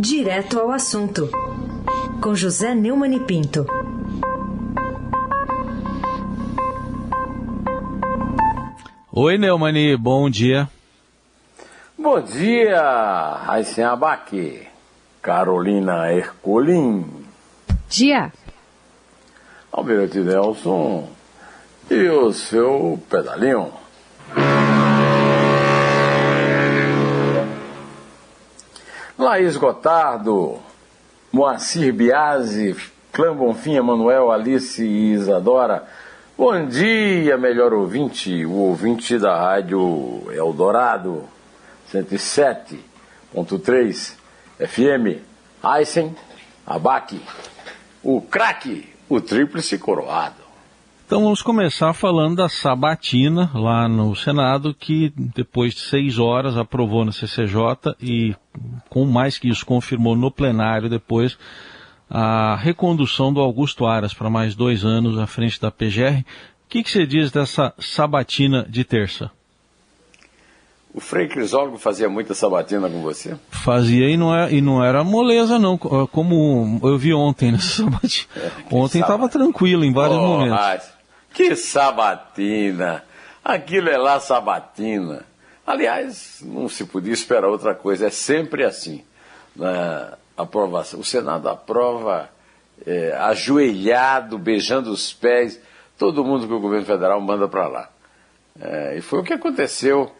Direto ao assunto, com José Neumann e Pinto. Oi, Neumani, bom dia. Bom dia, Raíssen Abaque, Carolina Ercolim. Dia. Almirante Nelson e o seu pedalinho. Laís Gotardo, Moacir Biasi, Clã Bonfim, Emanuel, Alice e Isadora. Bom dia, melhor ouvinte, o ouvinte da rádio Eldorado, 107.3 FM, Aysen, Abaque, o craque, o tríplice coroado. Então vamos começar falando da sabatina lá no Senado, que depois de seis horas aprovou na CCJ e, com mais que isso, confirmou no plenário depois a recondução do Augusto Aras para mais dois anos à frente da PGR. O que, que você diz dessa sabatina de terça? O Frei Crisólogo fazia muita sabatina com você? Fazia e não, é, e não era moleza, não, como eu vi ontem nessa sabatina. É, ontem estava tranquilo em vários oh, momentos. Que sabatina! Aquilo é lá sabatina. Aliás, não se podia esperar outra coisa, é sempre assim. Na aprovação. O Senado aprova é, ajoelhado, beijando os pés, todo mundo que o governo federal manda para lá. É, e foi o que aconteceu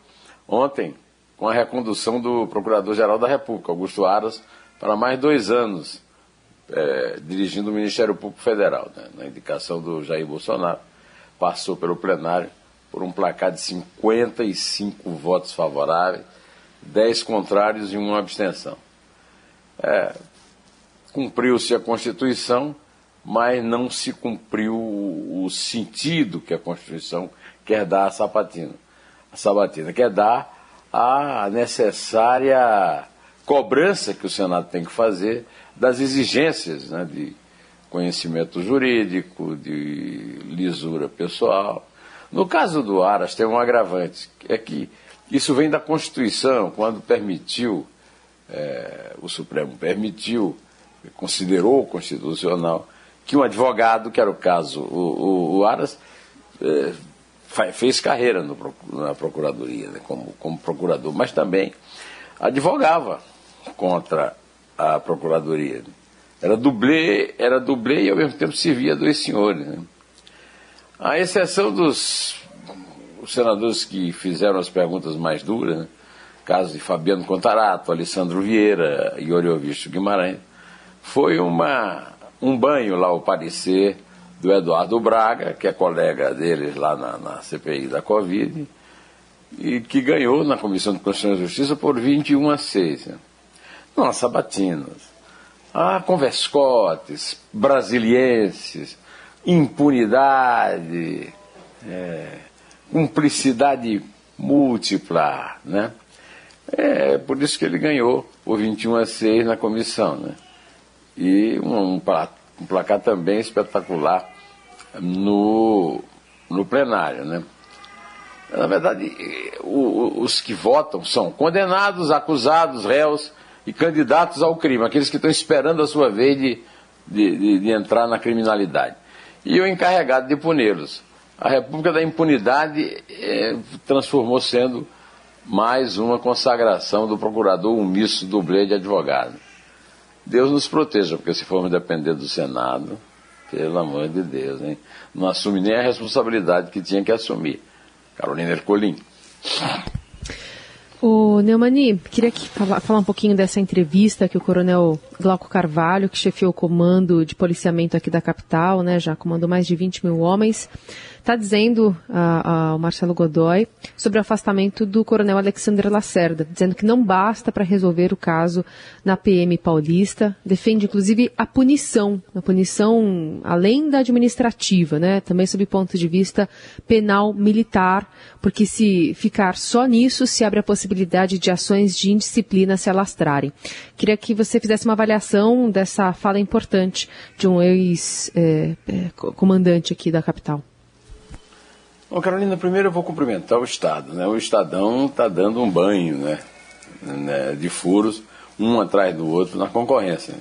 ontem com a recondução do Procurador-Geral da República, Augusto Aras, para mais dois anos, é, dirigindo o Ministério Público Federal, né, na indicação do Jair Bolsonaro passou pelo plenário por um placar de 55 votos favoráveis, 10 contrários e uma abstenção. É, Cumpriu-se a Constituição, mas não se cumpriu o sentido que a Constituição quer dar à sabatina. A sabatina quer dar a necessária cobrança que o Senado tem que fazer das exigências né, de conhecimento jurídico, de lisura pessoal. No caso do Aras, tem um agravante, é que isso vem da Constituição, quando permitiu, é, o Supremo permitiu, considerou constitucional, que um advogado, que era o caso, o, o, o Aras, é, fez carreira no, na Procuradoria, né, como, como procurador, mas também advogava contra a Procuradoria. Era dublê, era dublê e ao mesmo tempo servia dois senhores. Né? A exceção dos senadores que fizeram as perguntas mais duras, né? caso de Fabiano Contarato, Alessandro Vieira e Oriovisto Guimarães, foi uma, um banho lá o parecer do Eduardo Braga, que é colega deles lá na, na CPI da Covid, e que ganhou na Comissão de Constituição e Justiça por 21 a 6. Né? Não, sabatinas ah, converscotes, brasilienses, impunidade, é, cumplicidade múltipla, né? É por isso que ele ganhou o 21 a 6 na comissão, né? E um, um, um placar também espetacular no, no plenário, né? Na verdade, o, os que votam são condenados, acusados, réus e candidatos ao crime, aqueles que estão esperando a sua vez de, de, de, de entrar na criminalidade. E o encarregado de puni-los. A República da Impunidade é, transformou sendo mais uma consagração do procurador omisso dublê de advogado. Deus nos proteja, porque se formos depender do Senado, pelo amor de Deus, hein? não assume nem a responsabilidade que tinha que assumir. Carolina Ercolim. O Neumani, queria que, falar, falar um pouquinho dessa entrevista que o coronel Glauco Carvalho, que chefiou o comando de policiamento aqui da capital, né, já comandou mais de 20 mil homens, está dizendo ao Marcelo Godoy sobre o afastamento do coronel Alexandre Lacerda, dizendo que não basta para resolver o caso na PM paulista, defende inclusive a punição, a punição além da administrativa, né, também sob ponto de vista penal militar, porque se ficar só nisso, se abre a possibilidade de ações de indisciplina se alastrarem. Queria que você fizesse uma avaliação dessa fala importante de um ex-comandante é, é, aqui da capital. Bom, Carolina, primeiro eu vou cumprimentar o Estado. Né? O Estadão está dando um banho né? né? de furos, um atrás do outro na concorrência.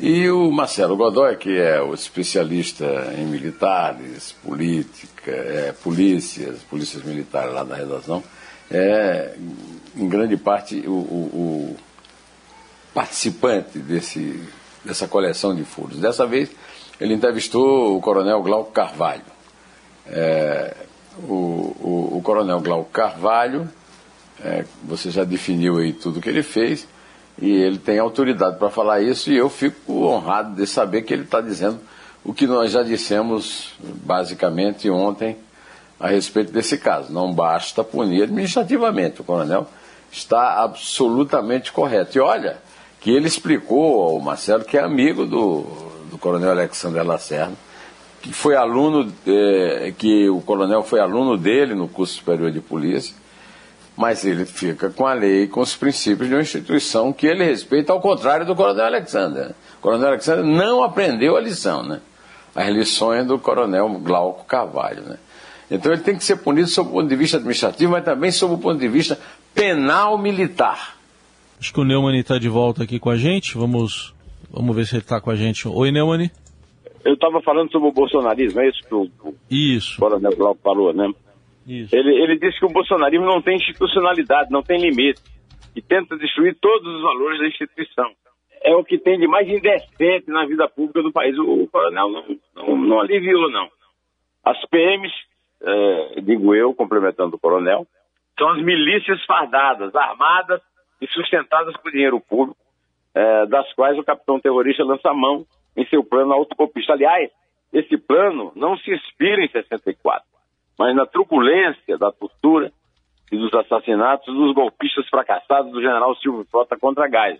E o Marcelo Godoy, que é o especialista em militares, política, é, polícias, polícias militares lá da redação, é em grande parte o, o, o participante desse, dessa coleção de furos. Dessa vez ele entrevistou o coronel Glauco Carvalho. É, o, o, o, coronel Glauco Carvalho, é, você já definiu aí tudo que ele fez, e ele tem autoridade para falar isso, e eu fico honrado de saber que ele está dizendo o que nós já dissemos basicamente ontem a respeito desse caso. Não basta punir administrativamente, o coronel está absolutamente correto. E olha, que ele explicou ao Marcelo que é amigo do, do coronel Alexandre Lacerda, que foi aluno, é, que o coronel foi aluno dele no curso superior de polícia, mas ele fica com a lei com os princípios de uma instituição que ele respeita, ao contrário do coronel Alexandre. O coronel Alexandre não aprendeu a lição, né? As lições do coronel Glauco Carvalho, né? Então ele tem que ser punido sob o ponto de vista administrativo, mas também sob o ponto de vista penal militar. Acho que o Neumann está de volta aqui com a gente. Vamos, vamos ver se ele está com a gente. Oi, Neumann. Eu estava falando sobre o bolsonarismo, é isso que o, isso. Coronel Glauco falou, né? Isso. Ele, ele disse que o bolsonarismo não tem institucionalidade, não tem limite, e tenta destruir todos os valores da instituição. É o que tem de mais indecente na vida pública do país. O, o coronel não, não, não, aliviou, não. As PMs, é, digo eu, complementando o coronel, são as milícias fardadas, armadas e sustentadas por dinheiro público, é, das quais o capitão terrorista lança mão em seu plano autocopista. Aliás, esse plano não se inspira em 64, mas na truculência da tortura e dos assassinatos dos golpistas fracassados do general Silvio Frota contra Gás,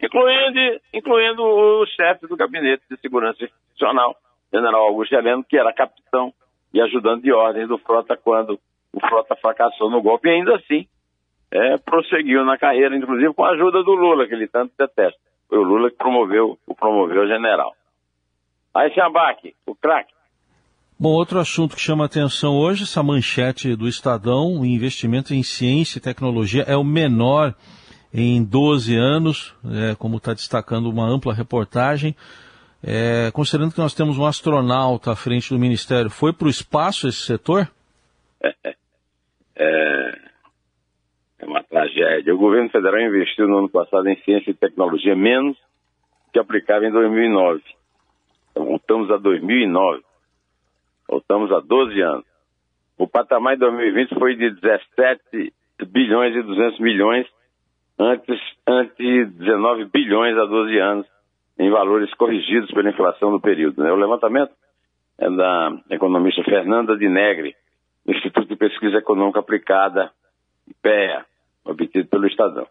incluindo, incluindo o chefe do gabinete de segurança institucional, general Augusto Heleno, que era capitão e ajudante de ordens do Frota quando o Frota fracassou no golpe, e ainda assim é, prosseguiu na carreira, inclusive com a ajuda do Lula, que ele tanto detesta. Foi o Lula que promoveu, o promoveu general. Aí, Xambaque, o craque. Bom, outro assunto que chama atenção hoje, essa manchete do Estadão, o investimento em ciência e tecnologia é o menor em 12 anos, é, como está destacando uma ampla reportagem. É, considerando que nós temos um astronauta à frente do Ministério, foi para o espaço esse setor? É, é uma tragédia. O governo federal investiu no ano passado em ciência e tecnologia menos que aplicava em 2009. Voltamos a 2009. Voltamos a 12 anos. O patamar de 2020 foi de 17 bilhões e 200 milhões, antes, antes 19 bilhões há 12 anos, em valores corrigidos pela inflação do período. Né? O levantamento é da economista Fernanda de Negre, do Instituto de Pesquisa Econômica Aplicada, IPEA obtido pelo Estadão.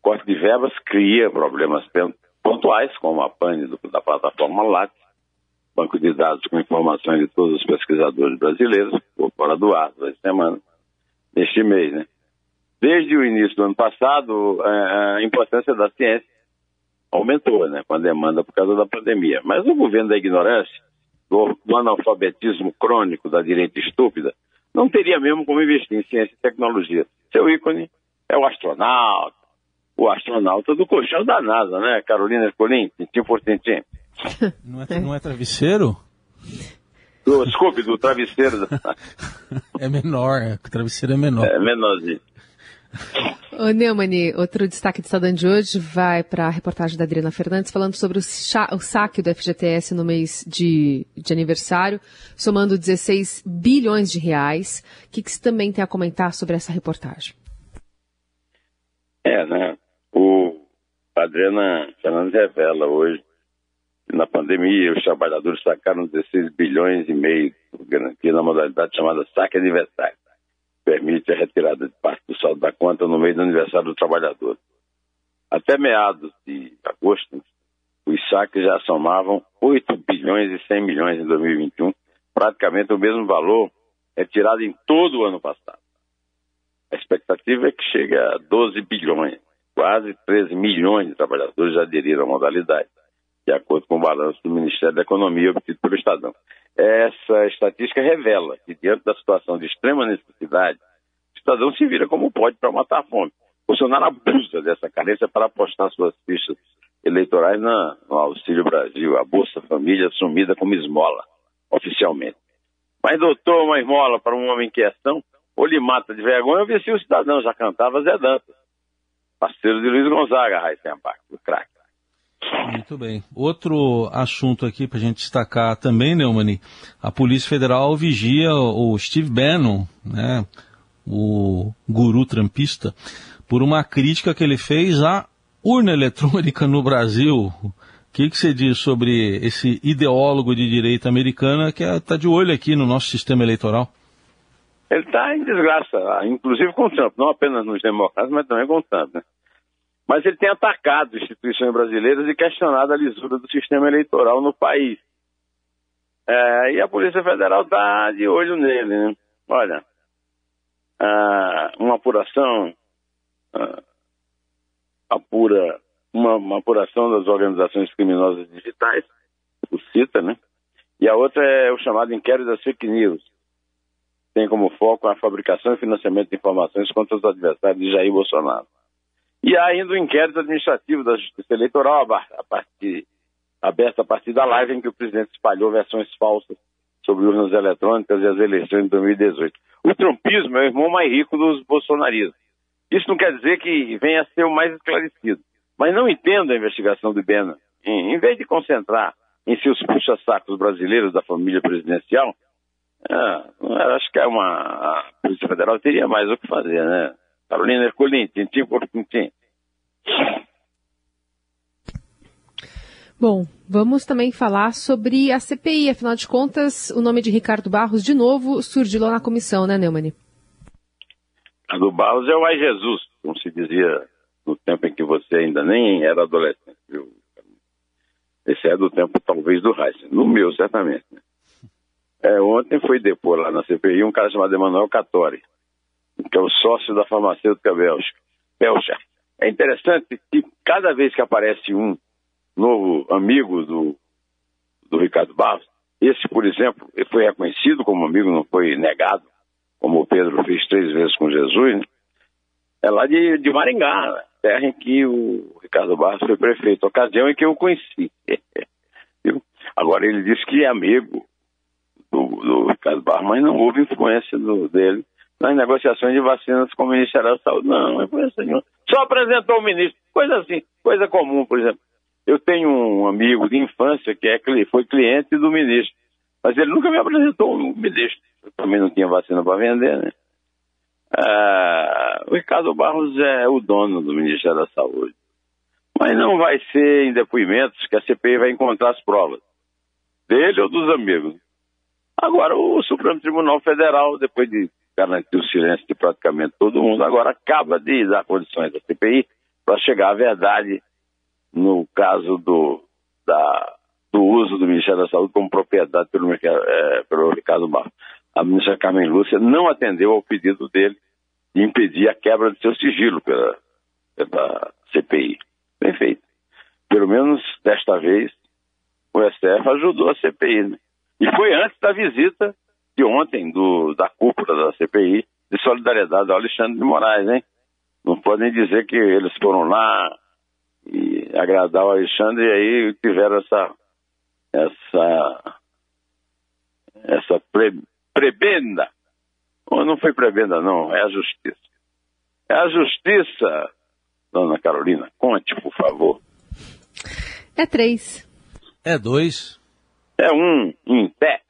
Corte de verbas cria problemas pontuais, como a pane da plataforma Lattes, banco de dados com informações de todos os pesquisadores brasileiros, por fora do ar, duas semanas, neste mês. Né? Desde o início do ano passado, é, a importância da ciência aumentou, né, com a demanda por causa da pandemia. Mas o governo da ignorância, do, do analfabetismo crônico da direita estúpida, não teria mesmo como investir em ciência e tecnologia. Seu ícone é o astronauta, o astronauta do colchão da NASA, né? Carolina Escolim, tintim por tintim. Não é, não é travesseiro? Do, desculpe, do travesseiro. é menor, é, o travesseiro é menor. É menorzinho. Ô Neumann, outro destaque do Estadão de hoje vai para a reportagem da Adriana Fernandes falando sobre o, o saque do FGTS no mês de, de aniversário, somando 16 bilhões de reais. O que, que você também tem a comentar sobre essa reportagem? É, né? Adriana Fernandes revela hoje que na pandemia os trabalhadores sacaram 16 bilhões e meio por garantia na modalidade chamada saque aniversário permite a retirada de parte do saldo da conta no meio do aniversário do trabalhador. Até meados de agosto, os saques já somavam 8 bilhões e 100 milhões em 2021, praticamente o mesmo valor retirado em todo o ano passado. A expectativa é que chegue a 12 bilhões, quase 13 milhões de trabalhadores já aderiram à modalidade, de acordo com o balanço do Ministério da Economia obtido pelo Estadão. Essa estatística revela que, diante da situação de extrema necessidade, o cidadão se vira como pode para matar a fome. Bolsonaro abusa dessa carência para apostar suas fichas eleitorais na, no Auxílio Brasil, a Bolsa Família assumida como esmola, oficialmente. Mas, doutor, uma esmola para um homem em questão, ou lhe mata de vergonha, ou vestiu o cidadão, já cantava Zé Dantas, parceiro de Luiz Gonzaga, Heisenbach, o craque. Muito bem. Outro assunto aqui para a gente destacar também, Neumani, a Polícia Federal vigia o Steve Bannon, né, o guru trampista, por uma crítica que ele fez à urna eletrônica no Brasil. O que, que você diz sobre esse ideólogo de direita americana que está de olho aqui no nosso sistema eleitoral? Ele está em desgraça, inclusive com o Trump, não apenas nos democratas, mas também com o Trump. Né? Mas ele tem atacado instituições brasileiras e questionado a lisura do sistema eleitoral no país. É, e a Polícia Federal está de olho nele. Né? Olha, uma apuração apura uma, uma, apuração das organizações criminosas digitais, o CITA, né? E a outra é o chamado inquérito das fake news. Tem como foco a fabricação e financiamento de informações contra os adversários de Jair Bolsonaro. E ainda o inquérito administrativo da Justiça Eleitoral, a partir, aberto a partir da live em que o presidente espalhou versões falsas sobre urnas eletrônicas e as eleições de 2018. O trumpismo é o irmão mais rico dos bolsonaristas. Isso não quer dizer que venha a ser o mais esclarecido. Mas não entendo a investigação do Bena. Em, em vez de concentrar em seus puxa-sacos brasileiros da família presidencial, ah, acho que é uma, a Polícia Federal teria mais o que fazer, né? Carolina Ercolim, tintim por tintim. Bom, vamos também falar sobre a CPI. Afinal de contas, o nome de Ricardo Barros, de novo, surgiu lá na comissão, né, Neumann? Ricardo Barros é o Ai Jesus, como se dizia no tempo em que você ainda nem era adolescente. Viu? Esse é do tempo, talvez, do Heisen. No meu, certamente. Né? É, ontem foi depor lá na CPI um cara chamado Emanuel Cattori, que é o sócio da farmacêutica. Belcha. É interessante que cada vez que aparece um novo amigo do, do Ricardo Barros. Esse, por exemplo, foi reconhecido como amigo, não foi negado, como o Pedro fez três vezes com Jesus. Né? É lá de, de Maringá, terra em que o Ricardo Barros foi prefeito, ocasião em que eu o conheci. Agora, ele disse que é amigo do, do Ricardo Barros, mas não houve influência do, dele nas negociações de vacinas com o Ministério da Saúde. Não, não influência nenhuma. Só apresentou o ministro. Coisa assim, coisa comum, por exemplo. Eu tenho um amigo de infância que é, foi cliente do ministro, mas ele nunca me apresentou um ministro. Eu também não tinha vacina para vender, né? Ah, o Ricardo Barros é o dono do Ministério da Saúde. Mas não vai ser em depoimentos que a CPI vai encontrar as provas. Dele ou dos amigos. Agora, o Supremo Tribunal Federal, depois de garantir o silêncio de praticamente todo mundo, agora acaba de dar condições à CPI para chegar à verdade no caso do, da, do uso do Ministério da Saúde como propriedade pelo, é, pelo Ricardo Barros. A ministra Carmen Lúcia não atendeu ao pedido dele de impedir a quebra de seu sigilo pela, pela CPI. Bem feito. Pelo menos desta vez, o STF ajudou a CPI. Né? E foi antes da visita de ontem do, da cúpula da CPI de solidariedade ao Alexandre de Moraes, hein? Não podem dizer que eles foram lá e agradar o Alexandre, e aí tiveram essa essa essa pre, prebenda. Ou não foi prebenda, não, é a justiça. É a justiça, dona Carolina. Conte, por favor. É três. É dois. É um em pé.